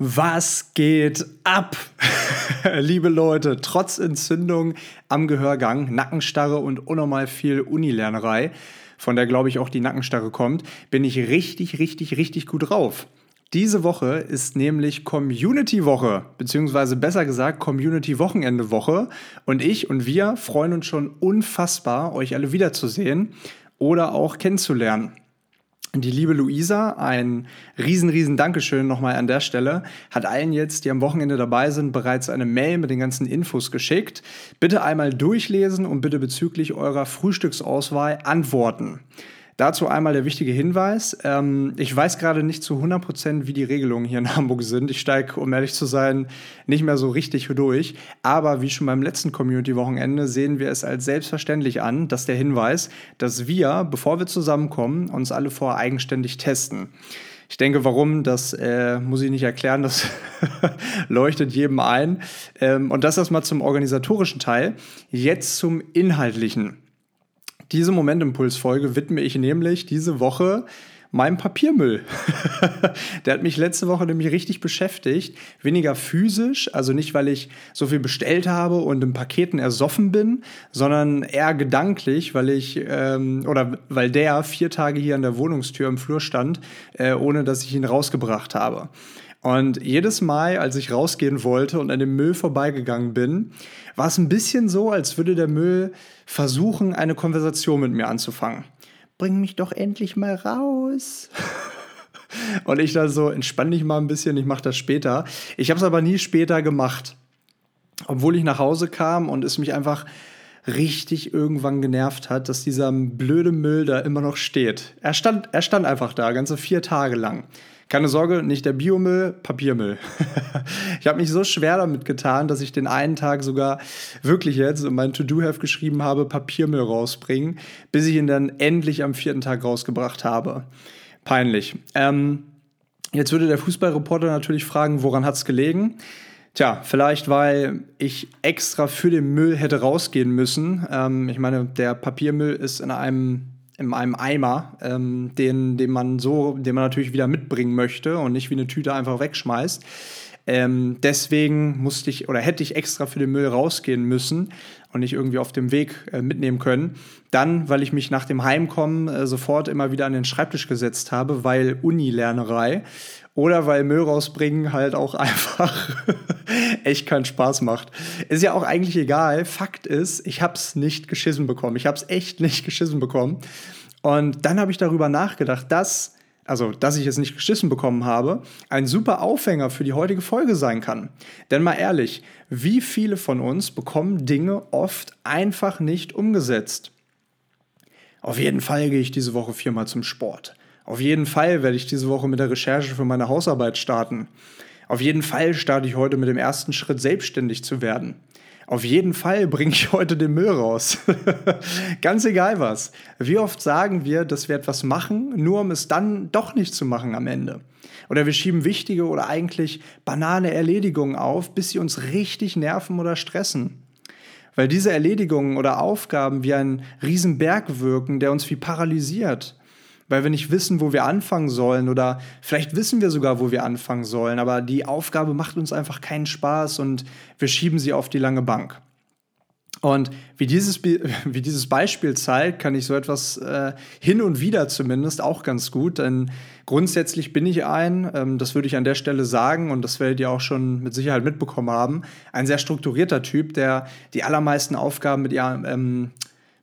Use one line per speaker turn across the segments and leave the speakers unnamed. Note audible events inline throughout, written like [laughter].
Was geht ab? [laughs] Liebe Leute, trotz Entzündung am Gehörgang, Nackenstarre und unnormal viel Unilernerei, von der glaube ich auch die Nackenstarre kommt, bin ich richtig, richtig, richtig gut drauf. Diese Woche ist nämlich Community-Woche, beziehungsweise besser gesagt Community-Wochenende-Woche. Und ich und wir freuen uns schon unfassbar, euch alle wiederzusehen oder auch kennenzulernen. Die liebe Luisa, ein riesen, riesen Dankeschön nochmal an der Stelle, hat allen jetzt, die am Wochenende dabei sind, bereits eine Mail mit den ganzen Infos geschickt. Bitte einmal durchlesen und bitte bezüglich eurer Frühstücksauswahl antworten. Dazu einmal der wichtige Hinweis. Ähm, ich weiß gerade nicht zu 100 Prozent, wie die Regelungen hier in [laughs] Hamburg sind. Ich steige, um ehrlich zu sein, nicht mehr so richtig durch. Aber wie schon beim letzten Community-Wochenende sehen wir es als selbstverständlich an, dass der Hinweis, dass wir, bevor wir zusammenkommen, uns alle vorher eigenständig testen. Ich denke, warum, das äh, muss ich nicht erklären, das [laughs] leuchtet jedem ein. Ähm, und das erstmal zum organisatorischen Teil. Jetzt zum inhaltlichen. Diese Momentimpulsfolge widme ich nämlich diese Woche meinem Papiermüll. [laughs] der hat mich letzte Woche nämlich richtig beschäftigt. Weniger physisch, also nicht, weil ich so viel bestellt habe und in Paketen ersoffen bin, sondern eher gedanklich, weil ich ähm, oder weil der vier Tage hier an der Wohnungstür im Flur stand, äh, ohne dass ich ihn rausgebracht habe. Und jedes Mal, als ich rausgehen wollte und an dem Müll vorbeigegangen bin, war es ein bisschen so, als würde der Müll versuchen, eine Konversation mit mir anzufangen. Bring mich doch endlich mal raus. [laughs] und ich dann so, entspann dich mal ein bisschen, ich mache das später. Ich habe es aber nie später gemacht. Obwohl ich nach Hause kam und es mich einfach richtig irgendwann genervt hat, dass dieser blöde Müll da immer noch steht. Er stand, er stand einfach da, ganze vier Tage lang. Keine Sorge, nicht der Biomüll, Papiermüll. [laughs] ich habe mich so schwer damit getan, dass ich den einen Tag sogar wirklich jetzt in mein To-Do-Heft geschrieben habe, Papiermüll rausbringen, bis ich ihn dann endlich am vierten Tag rausgebracht habe. Peinlich. Ähm, jetzt würde der Fußballreporter natürlich fragen, woran hat es gelegen? Tja, vielleicht weil ich extra für den Müll hätte rausgehen müssen. Ähm, ich meine, der Papiermüll ist in einem in einem Eimer, ähm, den, den man so, den man natürlich wieder mitbringen möchte und nicht wie eine Tüte einfach wegschmeißt. Ähm, deswegen musste ich oder hätte ich extra für den Müll rausgehen müssen und nicht irgendwie auf dem Weg äh, mitnehmen können. Dann, weil ich mich nach dem Heimkommen äh, sofort immer wieder an den Schreibtisch gesetzt habe, weil Uni-Lernerei oder weil Müll rausbringen halt auch [laughs] einfach echt keinen Spaß macht. Ist ja auch eigentlich egal. Fakt ist, ich habe es nicht geschissen bekommen. Ich habe es echt nicht geschissen bekommen. Und dann habe ich darüber nachgedacht, dass, also dass ich es nicht geschissen bekommen habe, ein super Aufhänger für die heutige Folge sein kann. Denn mal ehrlich, wie viele von uns bekommen Dinge oft einfach nicht umgesetzt? Auf jeden Fall gehe ich diese Woche viermal zum Sport. Auf jeden Fall werde ich diese Woche mit der Recherche für meine Hausarbeit starten. Auf jeden Fall starte ich heute mit dem ersten Schritt, selbstständig zu werden. Auf jeden Fall bringe ich heute den Müll raus. [laughs] Ganz egal was. Wie oft sagen wir, dass wir etwas machen, nur um es dann doch nicht zu machen am Ende? Oder wir schieben wichtige oder eigentlich banale Erledigungen auf, bis sie uns richtig nerven oder stressen. Weil diese Erledigungen oder Aufgaben wie ein Riesenberg wirken, der uns wie paralysiert weil wir nicht wissen, wo wir anfangen sollen oder vielleicht wissen wir sogar, wo wir anfangen sollen, aber die Aufgabe macht uns einfach keinen Spaß und wir schieben sie auf die lange Bank. Und wie dieses, [laughs] wie dieses Beispiel zeigt, kann ich so etwas äh, hin und wieder zumindest auch ganz gut, denn grundsätzlich bin ich ein, ähm, das würde ich an der Stelle sagen und das werdet ihr auch schon mit Sicherheit mitbekommen haben, ein sehr strukturierter Typ, der die allermeisten Aufgaben mit, ja, ähm,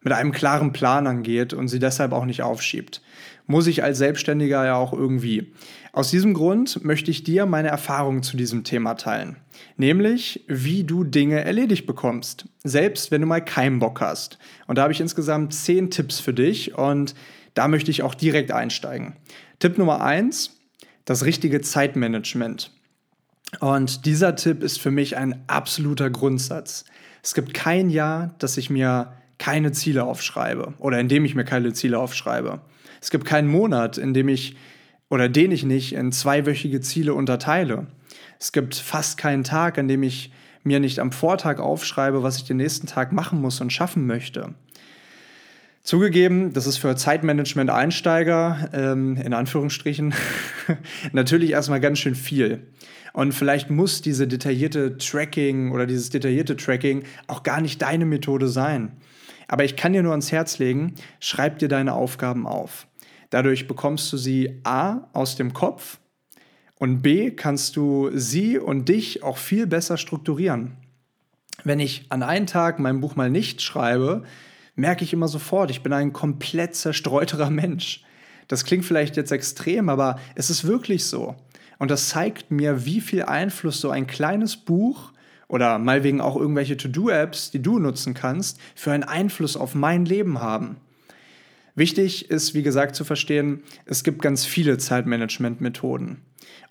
mit einem klaren Plan angeht und sie deshalb auch nicht aufschiebt muss ich als Selbstständiger ja auch irgendwie. Aus diesem Grund möchte ich dir meine Erfahrungen zu diesem Thema teilen. Nämlich, wie du Dinge erledigt bekommst. Selbst wenn du mal keinen Bock hast. Und da habe ich insgesamt zehn Tipps für dich und da möchte ich auch direkt einsteigen. Tipp Nummer eins: das richtige Zeitmanagement. Und dieser Tipp ist für mich ein absoluter Grundsatz. Es gibt kein Jahr, dass ich mir keine Ziele aufschreibe oder in dem ich mir keine Ziele aufschreibe. Es gibt keinen Monat, in dem ich oder den ich nicht in zweiwöchige Ziele unterteile. Es gibt fast keinen Tag, an dem ich mir nicht am Vortag aufschreibe, was ich den nächsten Tag machen muss und schaffen möchte. Zugegeben, das ist für Zeitmanagement-Einsteiger, ähm, in Anführungsstrichen, [laughs] natürlich erstmal ganz schön viel. Und vielleicht muss diese detaillierte Tracking oder dieses detaillierte Tracking auch gar nicht deine Methode sein. Aber ich kann dir nur ans Herz legen, schreib dir deine Aufgaben auf. Dadurch bekommst du sie A aus dem Kopf und B kannst du sie und dich auch viel besser strukturieren. Wenn ich an einem Tag mein Buch mal nicht schreibe, merke ich immer sofort, ich bin ein komplett zerstreuterer Mensch. Das klingt vielleicht jetzt extrem, aber es ist wirklich so. Und das zeigt mir, wie viel Einfluss so ein kleines Buch oder mal wegen auch irgendwelche To-Do-Apps, die du nutzen kannst, für einen Einfluss auf mein Leben haben. Wichtig ist, wie gesagt, zu verstehen, es gibt ganz viele Zeitmanagement-Methoden.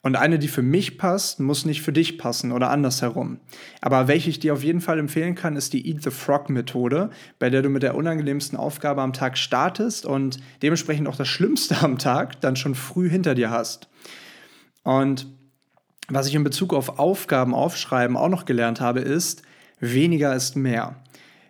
Und eine, die für mich passt, muss nicht für dich passen oder andersherum. Aber welche ich dir auf jeden Fall empfehlen kann, ist die Eat the Frog Methode, bei der du mit der unangenehmsten Aufgabe am Tag startest und dementsprechend auch das Schlimmste am Tag dann schon früh hinter dir hast. Und was ich in Bezug auf Aufgaben aufschreiben auch noch gelernt habe, ist, weniger ist mehr.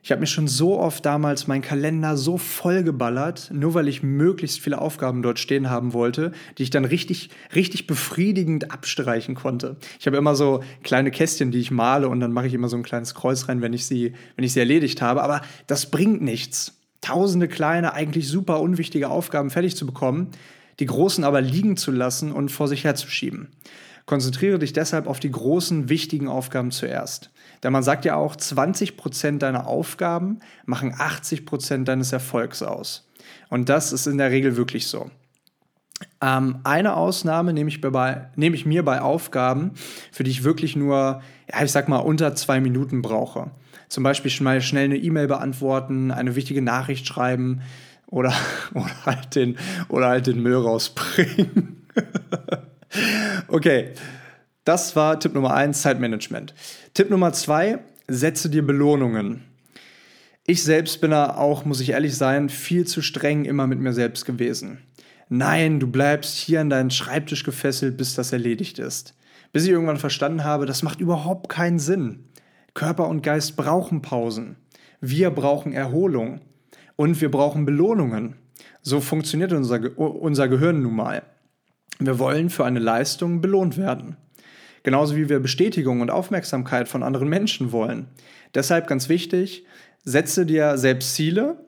Ich habe mir schon so oft damals meinen Kalender so vollgeballert, nur weil ich möglichst viele Aufgaben dort stehen haben wollte, die ich dann richtig, richtig befriedigend abstreichen konnte. Ich habe immer so kleine Kästchen, die ich male und dann mache ich immer so ein kleines Kreuz rein, wenn ich sie, wenn ich sie erledigt habe. Aber das bringt nichts. Tausende kleine, eigentlich super unwichtige Aufgaben fertig zu bekommen, die großen aber liegen zu lassen und vor sich herzuschieben. Konzentriere dich deshalb auf die großen, wichtigen Aufgaben zuerst. Denn man sagt ja auch, 20% deiner Aufgaben machen 80% deines Erfolgs aus. Und das ist in der Regel wirklich so. Ähm, eine Ausnahme nehme ich, bei, nehme ich mir bei Aufgaben, für die ich wirklich nur, ja, ich sag mal, unter zwei Minuten brauche. Zum Beispiel mal schnell eine E-Mail beantworten, eine wichtige Nachricht schreiben oder, [laughs] oder, halt, den, oder halt den Müll rausbringen. [laughs] okay, das war Tipp Nummer eins, Zeitmanagement. Tipp Nummer zwei, setze dir Belohnungen. Ich selbst bin da auch, muss ich ehrlich sein, viel zu streng immer mit mir selbst gewesen. Nein, du bleibst hier an deinen Schreibtisch gefesselt, bis das erledigt ist. Bis ich irgendwann verstanden habe, das macht überhaupt keinen Sinn. Körper und Geist brauchen Pausen. Wir brauchen Erholung. Und wir brauchen Belohnungen. So funktioniert unser, unser Gehirn nun mal. Wir wollen für eine Leistung belohnt werden. Genauso wie wir Bestätigung und Aufmerksamkeit von anderen Menschen wollen. Deshalb ganz wichtig, setze dir selbst Ziele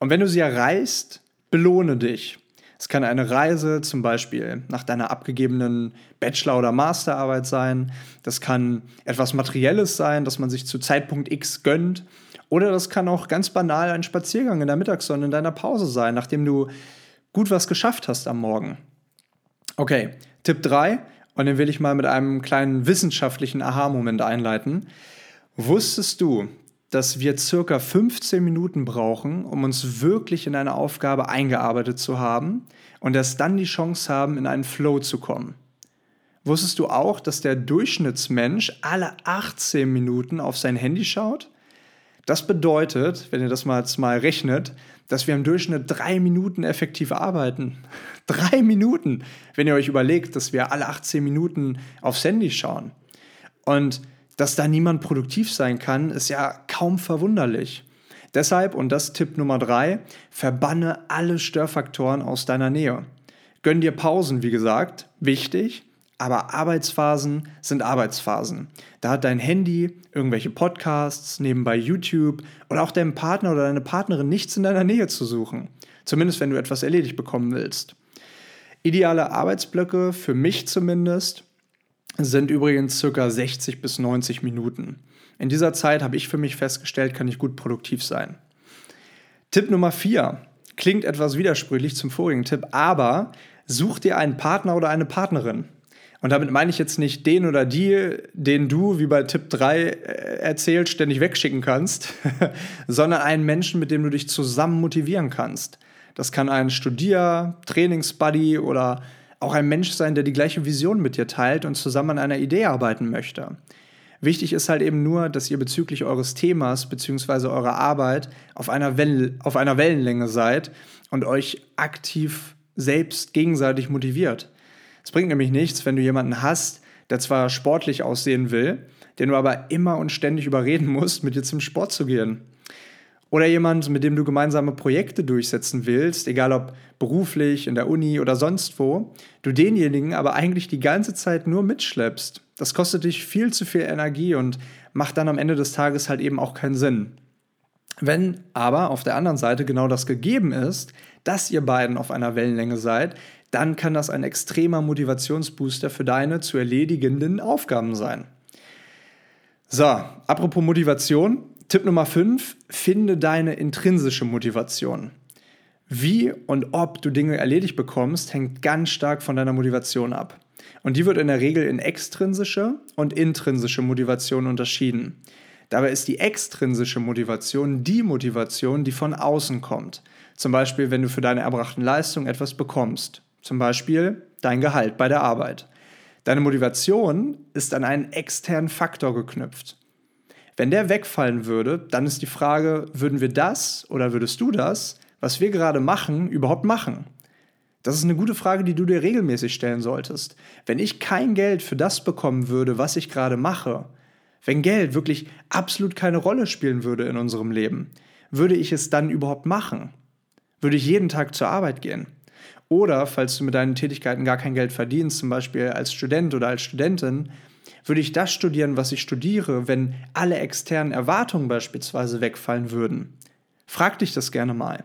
und wenn du sie erreichst, belohne dich. Es kann eine Reise zum Beispiel nach deiner abgegebenen Bachelor- oder Masterarbeit sein. Das kann etwas Materielles sein, das man sich zu Zeitpunkt X gönnt. Oder das kann auch ganz banal ein Spaziergang in der Mittagssonne in deiner Pause sein, nachdem du gut was geschafft hast am Morgen. Okay, Tipp 3, und den will ich mal mit einem kleinen wissenschaftlichen Aha-Moment einleiten. Wusstest du, dass wir circa 15 Minuten brauchen, um uns wirklich in eine Aufgabe eingearbeitet zu haben und erst dann die Chance haben, in einen Flow zu kommen? Wusstest du auch, dass der Durchschnittsmensch alle 18 Minuten auf sein Handy schaut? Das bedeutet, wenn ihr das mal, jetzt mal rechnet, dass wir im Durchschnitt drei Minuten effektiv arbeiten. [laughs] drei Minuten, wenn ihr euch überlegt, dass wir alle 18 Minuten aufs Handy schauen. Und dass da niemand produktiv sein kann, ist ja kaum verwunderlich. Deshalb, und das Tipp Nummer drei, verbanne alle Störfaktoren aus deiner Nähe. Gönn dir Pausen, wie gesagt, wichtig, aber Arbeitsphasen sind Arbeitsphasen. Da hat dein Handy, irgendwelche Podcasts, nebenbei YouTube oder auch deinem Partner oder deine Partnerin nichts in deiner Nähe zu suchen. Zumindest wenn du etwas erledigt bekommen willst. Ideale Arbeitsblöcke, für mich zumindest, sind übrigens ca. 60 bis 90 Minuten. In dieser Zeit habe ich für mich festgestellt, kann ich gut produktiv sein. Tipp Nummer 4 klingt etwas widersprüchlich zum vorigen Tipp, aber such dir einen Partner oder eine Partnerin. Und damit meine ich jetzt nicht den oder die, den du, wie bei Tipp 3 äh, erzählt, ständig wegschicken kannst, [laughs] sondern einen Menschen, mit dem du dich zusammen motivieren kannst. Das kann ein Studier-, Trainingsbuddy oder auch ein Mensch sein, der die gleiche Vision mit dir teilt und zusammen an einer Idee arbeiten möchte. Wichtig ist halt eben nur, dass ihr bezüglich eures Themas bzw. eurer Arbeit auf einer, Wellen, auf einer Wellenlänge seid und euch aktiv selbst gegenseitig motiviert. Es bringt nämlich nichts, wenn du jemanden hast, der zwar sportlich aussehen will, den du aber immer und ständig überreden musst, mit dir zum Sport zu gehen. Oder jemand, mit dem du gemeinsame Projekte durchsetzen willst, egal ob beruflich, in der Uni oder sonst wo, du denjenigen aber eigentlich die ganze Zeit nur mitschleppst. Das kostet dich viel zu viel Energie und macht dann am Ende des Tages halt eben auch keinen Sinn. Wenn aber auf der anderen Seite genau das gegeben ist, dass ihr beiden auf einer Wellenlänge seid, dann kann das ein extremer Motivationsbooster für deine zu erledigenden Aufgaben sein. So, apropos Motivation, Tipp Nummer 5, finde deine intrinsische Motivation. Wie und ob du Dinge erledigt bekommst, hängt ganz stark von deiner Motivation ab. Und die wird in der Regel in extrinsische und intrinsische Motivation unterschieden. Dabei ist die extrinsische Motivation die Motivation, die von außen kommt. Zum Beispiel, wenn du für deine erbrachten Leistungen etwas bekommst. Zum Beispiel dein Gehalt bei der Arbeit. Deine Motivation ist an einen externen Faktor geknüpft. Wenn der wegfallen würde, dann ist die Frage, würden wir das oder würdest du das, was wir gerade machen, überhaupt machen? Das ist eine gute Frage, die du dir regelmäßig stellen solltest. Wenn ich kein Geld für das bekommen würde, was ich gerade mache, wenn Geld wirklich absolut keine Rolle spielen würde in unserem Leben, würde ich es dann überhaupt machen? Würde ich jeden Tag zur Arbeit gehen? Oder, falls du mit deinen Tätigkeiten gar kein Geld verdienst, zum Beispiel als Student oder als Studentin, würde ich das studieren, was ich studiere, wenn alle externen Erwartungen beispielsweise wegfallen würden? Frag dich das gerne mal.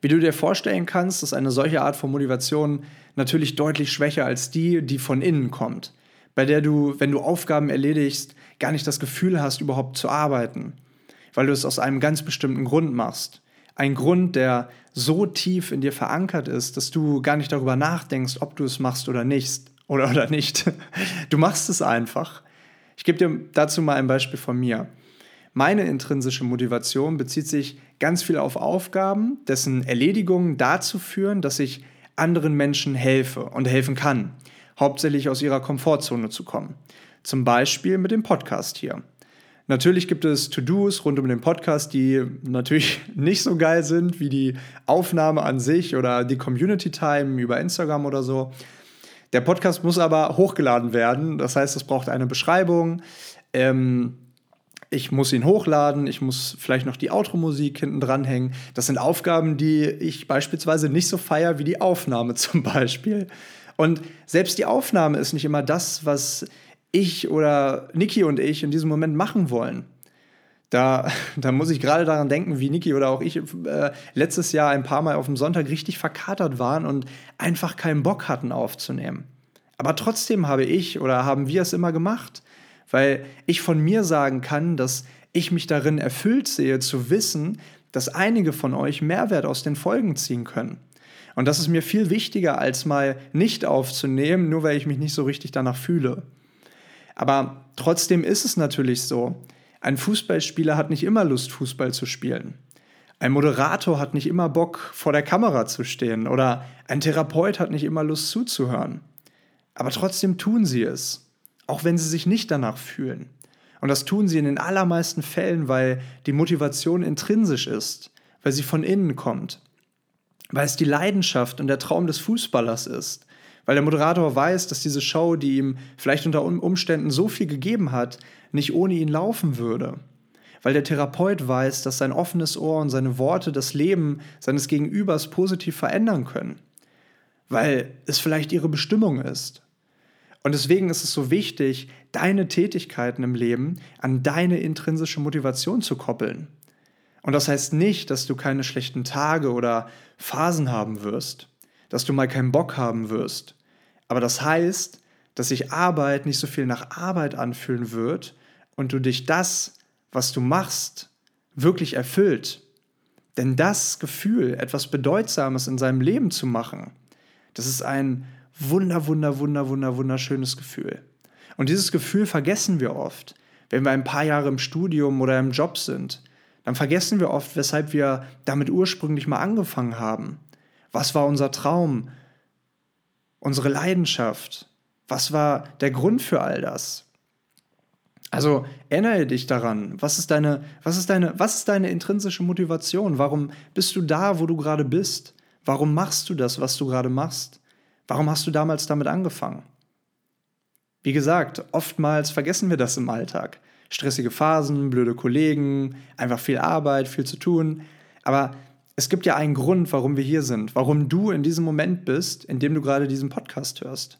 Wie du dir vorstellen kannst, ist eine solche Art von Motivation natürlich deutlich schwächer als die, die von innen kommt, bei der du, wenn du Aufgaben erledigst, gar nicht das Gefühl hast, überhaupt zu arbeiten, weil du es aus einem ganz bestimmten Grund machst. Ein Grund, der so tief in dir verankert ist, dass du gar nicht darüber nachdenkst, ob du es machst oder nicht oder, oder nicht. [laughs] Du machst es einfach. Ich gebe dir dazu mal ein Beispiel von mir. Meine intrinsische Motivation bezieht sich ganz viel auf Aufgaben, dessen Erledigungen dazu führen, dass ich anderen Menschen helfe und helfen kann, hauptsächlich aus ihrer Komfortzone zu kommen. Zum Beispiel mit dem Podcast hier. Natürlich gibt es To-Dos rund um den Podcast, die natürlich [laughs] nicht so geil sind wie die Aufnahme an sich oder die Community Time über Instagram oder so. Der Podcast muss aber hochgeladen werden. Das heißt, es braucht eine Beschreibung. Ähm, ich muss ihn hochladen, ich muss vielleicht noch die Outro-Musik hinten dranhängen. Das sind Aufgaben, die ich beispielsweise nicht so feier wie die Aufnahme [laughs] zum Beispiel. Und selbst die Aufnahme ist nicht immer das, was ich oder Niki und ich in diesem Moment machen wollen. Da, [laughs] da muss ich gerade daran denken, wie Niki oder auch ich äh, letztes Jahr ein paar Mal auf dem Sonntag richtig verkatert waren und einfach keinen Bock hatten aufzunehmen. Aber trotzdem habe ich oder haben wir es immer gemacht, weil ich von mir sagen kann, dass ich mich darin erfüllt sehe, zu wissen, dass einige von euch Mehrwert aus den Folgen ziehen können. Und das ist mir viel wichtiger, als mal nicht aufzunehmen, nur weil ich mich nicht so richtig danach fühle. Aber trotzdem ist es natürlich so, ein Fußballspieler hat nicht immer Lust, Fußball zu spielen. Ein Moderator hat nicht immer Bock, vor der Kamera zu stehen. Oder ein Therapeut hat nicht immer Lust zuzuhören. Aber trotzdem tun sie es, auch wenn sie sich nicht danach fühlen. Und das tun sie in den allermeisten Fällen, weil die Motivation intrinsisch ist, weil sie von innen kommt, weil es die Leidenschaft und der Traum des Fußballers ist, weil der Moderator weiß, dass diese Show, die ihm vielleicht unter Umständen so viel gegeben hat, nicht ohne ihn laufen würde. Weil der Therapeut weiß, dass sein offenes Ohr und seine Worte das Leben seines Gegenübers positiv verändern können. Weil es vielleicht ihre Bestimmung ist. Und deswegen ist es so wichtig, deine Tätigkeiten im Leben an deine intrinsische Motivation zu koppeln. Und das heißt nicht, dass du keine schlechten Tage oder Phasen haben wirst, dass du mal keinen Bock haben wirst, aber das heißt, dass sich Arbeit nicht so viel nach Arbeit anfühlen wird und du dich das, was du machst, wirklich erfüllt. Denn das Gefühl, etwas Bedeutsames in seinem Leben zu machen, das ist ein wunder, wunder, wunder, wunder, wunderschönes Gefühl. Und dieses Gefühl vergessen wir oft, wenn wir ein paar Jahre im Studium oder im Job sind. Dann vergessen wir oft, weshalb wir damit ursprünglich mal angefangen haben. Was war unser Traum? unsere Leidenschaft? Was war der Grund für all das? Also erinnere dich daran, was ist deine, was ist deine, was ist deine intrinsische Motivation? Warum bist du da, wo du gerade bist? Warum machst du das, was du gerade machst? Warum hast du damals damit angefangen? Wie gesagt, oftmals vergessen wir das im Alltag. stressige Phasen, blöde Kollegen, einfach viel Arbeit, viel zu tun. Aber es gibt ja einen Grund, warum wir hier sind, warum du in diesem Moment bist, in dem du gerade diesen Podcast hörst.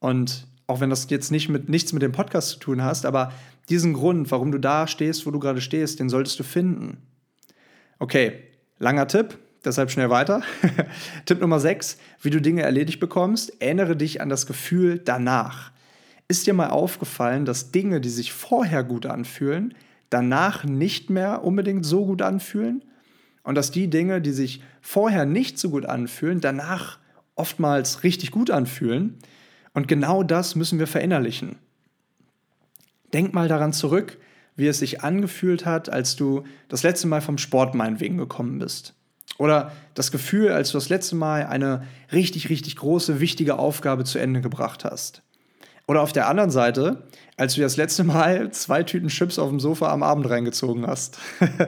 Und auch wenn das jetzt nicht mit, nichts mit dem Podcast zu tun hast, aber diesen Grund, warum du da stehst, wo du gerade stehst, den solltest du finden. Okay, langer Tipp, deshalb schnell weiter. [laughs] Tipp Nummer 6, wie du Dinge erledigt bekommst, erinnere dich an das Gefühl danach. Ist dir mal aufgefallen, dass Dinge, die sich vorher gut anfühlen, danach nicht mehr unbedingt so gut anfühlen? Und dass die Dinge, die sich vorher nicht so gut anfühlen, danach oftmals richtig gut anfühlen? Und genau das müssen wir verinnerlichen. Denk mal daran zurück, wie es sich angefühlt hat, als du das letzte Mal vom Sport meinetwegen gekommen bist. Oder das Gefühl, als du das letzte Mal eine richtig, richtig große, wichtige Aufgabe zu Ende gebracht hast. Oder auf der anderen Seite, als du das letzte Mal zwei Tüten Chips auf dem Sofa am Abend reingezogen hast. [laughs]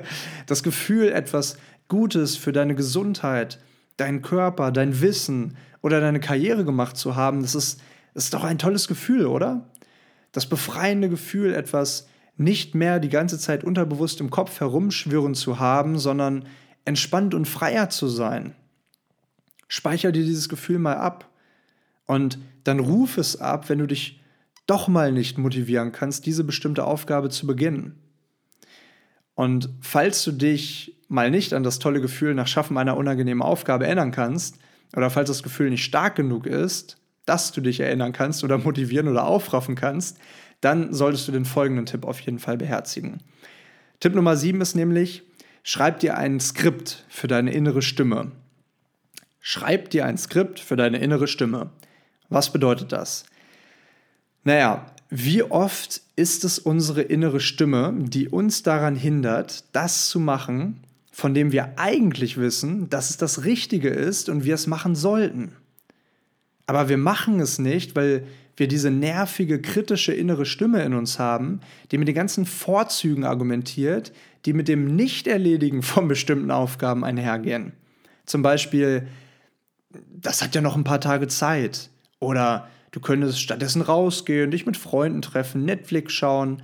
Das Gefühl, etwas Gutes für deine Gesundheit, deinen Körper, dein Wissen oder deine Karriere gemacht zu haben, das ist, das ist doch ein tolles Gefühl, oder? Das befreiende Gefühl, etwas nicht mehr die ganze Zeit unterbewusst im Kopf herumschwirren zu haben, sondern entspannt und freier zu sein. Speicher dir dieses Gefühl mal ab und dann ruf es ab, wenn du dich doch mal nicht motivieren kannst, diese bestimmte Aufgabe zu beginnen. Und falls du dich mal nicht an das tolle Gefühl nach Schaffen einer unangenehmen Aufgabe erinnern kannst, oder falls das Gefühl nicht stark genug ist, dass du dich erinnern kannst oder motivieren oder aufraffen kannst, dann solltest du den folgenden Tipp auf jeden Fall beherzigen. Tipp Nummer 7 ist nämlich, schreib dir ein Skript für deine innere Stimme. Schreib dir ein Skript für deine innere Stimme. Was bedeutet das? Naja, wie oft ist es unsere innere Stimme, die uns daran hindert, das zu machen, von dem wir eigentlich wissen, dass es das Richtige ist und wir es machen sollten. Aber wir machen es nicht, weil wir diese nervige, kritische innere Stimme in uns haben, die mit den ganzen Vorzügen argumentiert, die mit dem Nichterledigen von bestimmten Aufgaben einhergehen. Zum Beispiel, das hat ja noch ein paar Tage Zeit. Oder du könntest stattdessen rausgehen, dich mit Freunden treffen, Netflix schauen.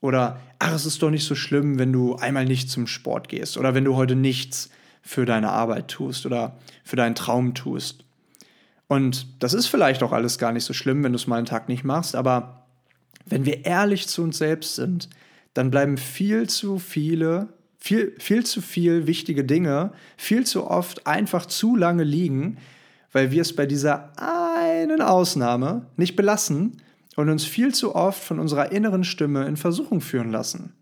Oder, ach, es ist doch nicht so schlimm, wenn du einmal nicht zum Sport gehst. Oder wenn du heute nichts für deine Arbeit tust oder für deinen Traum tust. Und das ist vielleicht auch alles gar nicht so schlimm, wenn du es mal einen Tag nicht machst, aber wenn wir ehrlich zu uns selbst sind, dann bleiben viel zu viele, viel, viel zu viel wichtige Dinge, viel zu oft einfach zu lange liegen, weil wir es bei dieser einen Ausnahme nicht belassen und uns viel zu oft von unserer inneren Stimme in Versuchung führen lassen.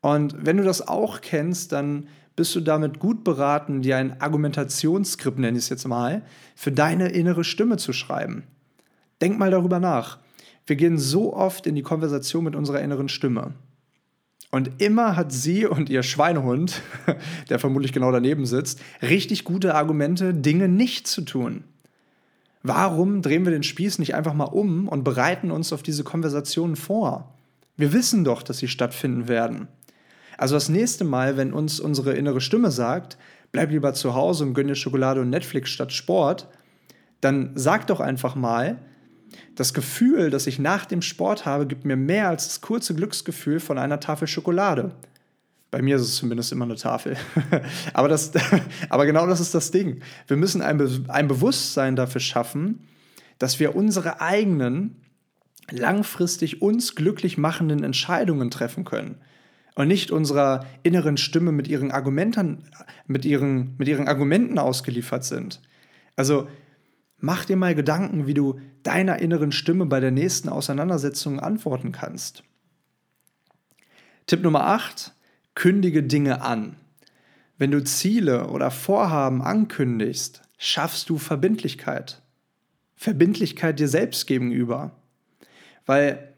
Und wenn du das auch kennst, dann bist du damit gut beraten, dir ein Argumentationsskript, nenne ich es jetzt mal, für deine innere Stimme zu schreiben. Denk mal darüber nach. Wir gehen so oft in die Konversation mit unserer inneren Stimme. Und immer hat sie und ihr Schweinehund, [laughs] der vermutlich genau daneben sitzt, richtig gute Argumente, Dinge nicht zu tun. Warum drehen wir den Spieß nicht einfach mal um und bereiten uns auf diese Konversationen vor? Wir wissen doch, dass sie stattfinden werden. Also das nächste Mal, wenn uns unsere innere Stimme sagt, bleib lieber zu Hause und gönn dir Schokolade und Netflix statt Sport, dann sag doch einfach mal, das Gefühl, das ich nach dem Sport habe, gibt mir mehr als das kurze Glücksgefühl von einer Tafel Schokolade. Bei mir ist es zumindest immer eine Tafel. [laughs] aber, das, [laughs] aber genau das ist das Ding. Wir müssen ein, Be ein Bewusstsein dafür schaffen, dass wir unsere eigenen, langfristig uns glücklich machenden Entscheidungen treffen können und nicht unserer inneren Stimme mit ihren Argumenten, mit ihren, mit ihren Argumenten ausgeliefert sind. Also mach dir mal Gedanken, wie du deiner inneren Stimme bei der nächsten Auseinandersetzung antworten kannst. Tipp Nummer 8, kündige Dinge an. Wenn du Ziele oder Vorhaben ankündigst, schaffst du Verbindlichkeit. Verbindlichkeit dir selbst gegenüber. Weil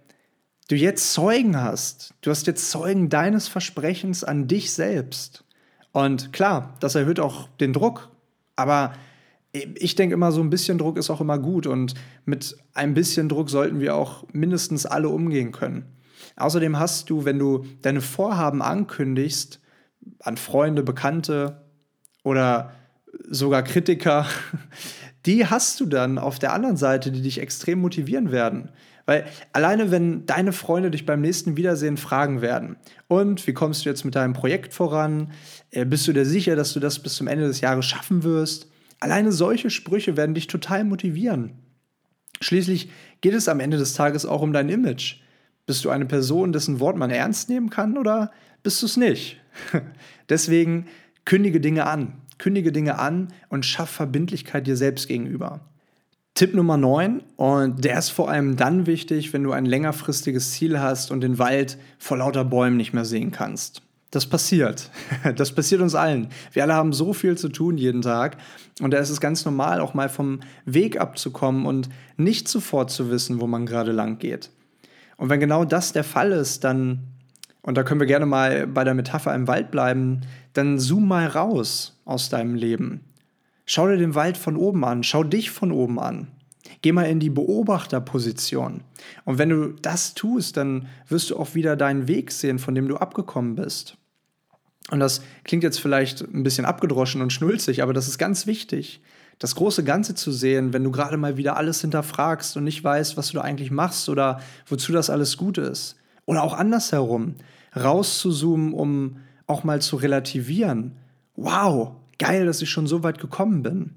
du jetzt Zeugen hast. Du hast jetzt Zeugen deines Versprechens an dich selbst. Und klar, das erhöht auch den Druck. Aber ich denke immer, so ein bisschen Druck ist auch immer gut. Und mit ein bisschen Druck sollten wir auch mindestens alle umgehen können. Außerdem hast du, wenn du deine Vorhaben ankündigst, an Freunde, Bekannte oder sogar Kritiker, [laughs] die hast du dann auf der anderen Seite, die dich extrem motivieren werden Weil alleine, wenn deine Freunde dich beim nächsten Wiedersehen fragen werden, und wie kommst du jetzt mit deinem Projekt voran? Äh, bist du dir sicher, dass du das bis zum Ende des Jahres schaffen wirst? Alleine solche Sprüche werden dich total motivieren. Schließlich geht es am Ende des Tages auch um dein Image. Bist du eine Person, dessen Wort man ernst nehmen kann oder bist du es nicht? [laughs] Deswegen kündige Dinge an. Kündige Dinge an und schaff Verbindlichkeit dir selbst gegenüber. Tipp Nummer 9, und der ist vor allem dann wichtig, wenn du ein längerfristiges Ziel hast und den Wald vor lauter Bäumen nicht mehr sehen kannst. Das passiert. [laughs] Das passiert uns allen. Wir alle haben so viel zu tun jeden Tag. Und da ist es ganz normal, auch mal vom Weg abzukommen und nicht sofort zu wissen, wo man gerade lang geht. Und wenn genau das der Fall ist, dann, und da können wir gerne mal bei der Metapher im Wald bleiben, dann zoom mal raus aus deinem Leben. Schau dir den Wald von oben an, schau dich von oben an. Geh mal in die Beobachterposition. Und wenn du das tust, dann wirst du auch wieder deinen Weg sehen, von dem du abgekommen bist. Und das klingt jetzt vielleicht ein bisschen abgedroschen und schnulzig, aber das ist ganz wichtig, das große Ganze zu sehen, wenn du gerade mal wieder alles hinterfragst und nicht weißt, was du da eigentlich machst oder wozu das alles gut ist. Oder auch andersherum, rauszuzoomen, um auch mal zu relativieren. Wow, geil, dass ich schon so weit gekommen bin.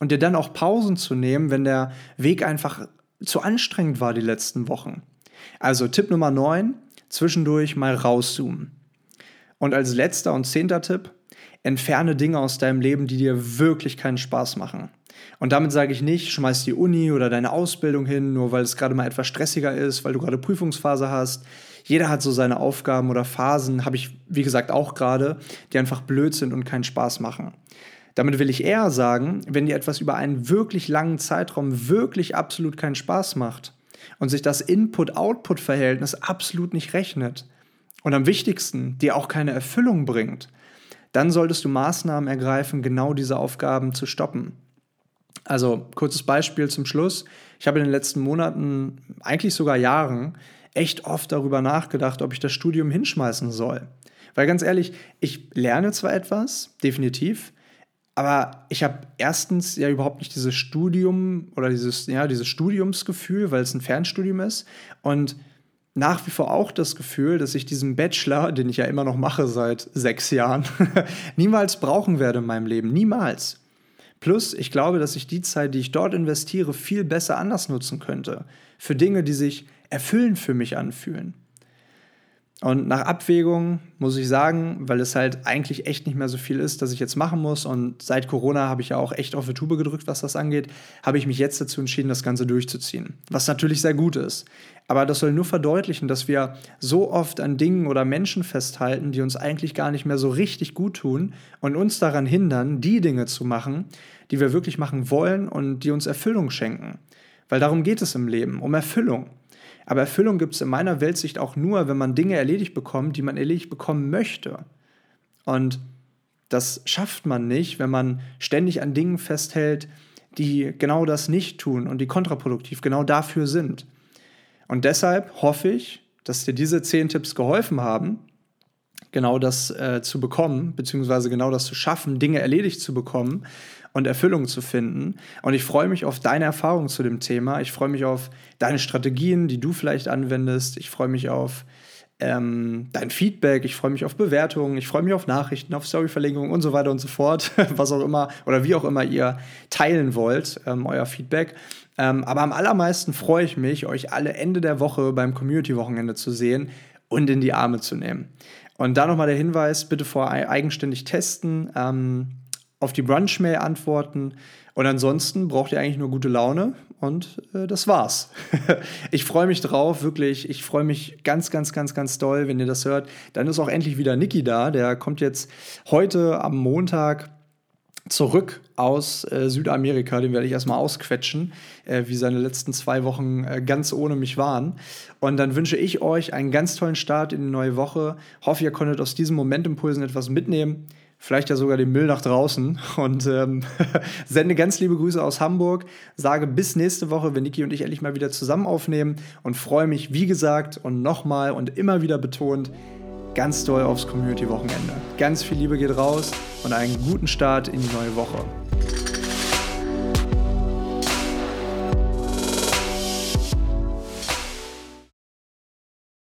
Und dir dann auch Pausen zu nehmen, wenn der Weg einfach zu anstrengend war die letzten Wochen. Also Tipp Nummer 9, zwischendurch mal rauszoomen. Und als letzter und zehnter Tipp, entferne Dinge aus deinem Leben, die dir wirklich keinen Spaß machen. Und damit sage ich nicht, schmeiß die Uni oder deine Ausbildung hin, nur weil es gerade mal etwas stressiger ist, weil du gerade Prüfungsphase hast. Jeder hat so seine Aufgaben oder Phasen, habe ich wie gesagt auch gerade, die einfach blöd sind und keinen Spaß machen. Damit will ich eher sagen, wenn dir etwas über einen wirklich langen Zeitraum wirklich absolut keinen Spaß macht und sich das Input-Output-Verhältnis absolut nicht rechnet und am wichtigsten dir auch keine Erfüllung bringt, dann solltest du Maßnahmen ergreifen, genau diese Aufgaben zu stoppen. Also kurzes Beispiel zum Schluss. Ich habe in den letzten Monaten, eigentlich sogar Jahren, echt oft darüber nachgedacht, ob ich das Studium hinschmeißen soll. Weil ganz ehrlich, ich lerne zwar etwas, definitiv, aber ich habe erstens ja überhaupt nicht dieses Studium oder dieses, ja, dieses Studiumsgefühl, weil es ein Fernstudium ist. Und nach wie vor auch das Gefühl, dass ich diesen Bachelor, den ich ja immer noch mache seit sechs Jahren, [laughs] niemals brauchen werde in meinem Leben. Niemals. Plus, ich glaube, dass ich die Zeit, die ich dort investiere, viel besser anders nutzen könnte. Für Dinge, die sich erfüllend für mich anfühlen. Und nach Abwägung muss ich sagen, weil es halt eigentlich echt nicht mehr so viel ist, dass ich jetzt machen muss. Und seit Corona habe ich ja auch echt auf die Tube gedrückt, was das angeht, habe ich mich jetzt dazu entschieden, das Ganze durchzuziehen. Was natürlich sehr gut ist. Aber das soll nur verdeutlichen, dass wir so oft an Dingen oder Menschen festhalten, die uns eigentlich gar nicht mehr so richtig gut tun und uns daran hindern, die Dinge zu machen, die wir wirklich machen wollen und die uns Erfüllung schenken. Weil darum geht es im Leben, um Erfüllung. Aber Erfüllung gibt es in meiner Weltsicht auch nur, wenn man Dinge erledigt bekommt, die man erledigt bekommen möchte. Und das schafft man nicht, wenn man ständig an Dingen festhält, die genau das nicht tun und die kontraproduktiv genau dafür sind. Und deshalb hoffe ich, dass dir diese zehn Tipps geholfen haben, genau das äh, zu bekommen, beziehungsweise genau das zu schaffen, Dinge erledigt zu bekommen und Erfüllung zu finden. Und ich freue mich auf deine Erfahrungen zu dem Thema. Ich freue mich auf deine Strategien, die du vielleicht anwendest. Ich freue mich auf ähm, dein Feedback, ich freue mich auf Bewertungen, ich freue mich auf Nachrichten, auf Storyverlinkungen und so weiter und so fort, [laughs] was auch immer oder wie auch immer ihr teilen wollt, ähm, euer Feedback. Ähm, aber am allermeisten freue ich mich, euch alle Ende der Woche beim Community-Wochenende zu sehen und in die Arme zu nehmen. Und da nochmal der Hinweis, bitte vorher eigenständig testen. Ähm, auf die Brunch-Mail antworten. Und ansonsten braucht ihr eigentlich nur gute Laune und äh, das war's. [laughs] ich freue mich drauf, wirklich. Ich freue mich ganz, ganz, ganz, ganz doll, wenn ihr das hört. Dann ist auch endlich wieder Niki da. Der kommt jetzt heute am Montag zurück aus äh, Südamerika. Den werde ich erstmal ausquetschen, äh, wie seine letzten zwei Wochen äh, ganz ohne mich waren. Und dann wünsche ich euch einen ganz tollen Start in die neue Woche. Hoffe, ihr konntet aus diesen Momentimpulsen etwas mitnehmen vielleicht ja sogar den Müll nach draußen [laughs] und ähm, [laughs] sende ganz liebe Grüße aus Hamburg. Sage bis nächste Woche, wenn Niki und ich endlich mal wieder zusammen aufnehmen und freue mich, wie gesagt, und nochmal und immer wieder betont, ganz doll aufs Community-Wochenende. Ganz viel Liebe geht raus und einen guten Start in die neue Woche.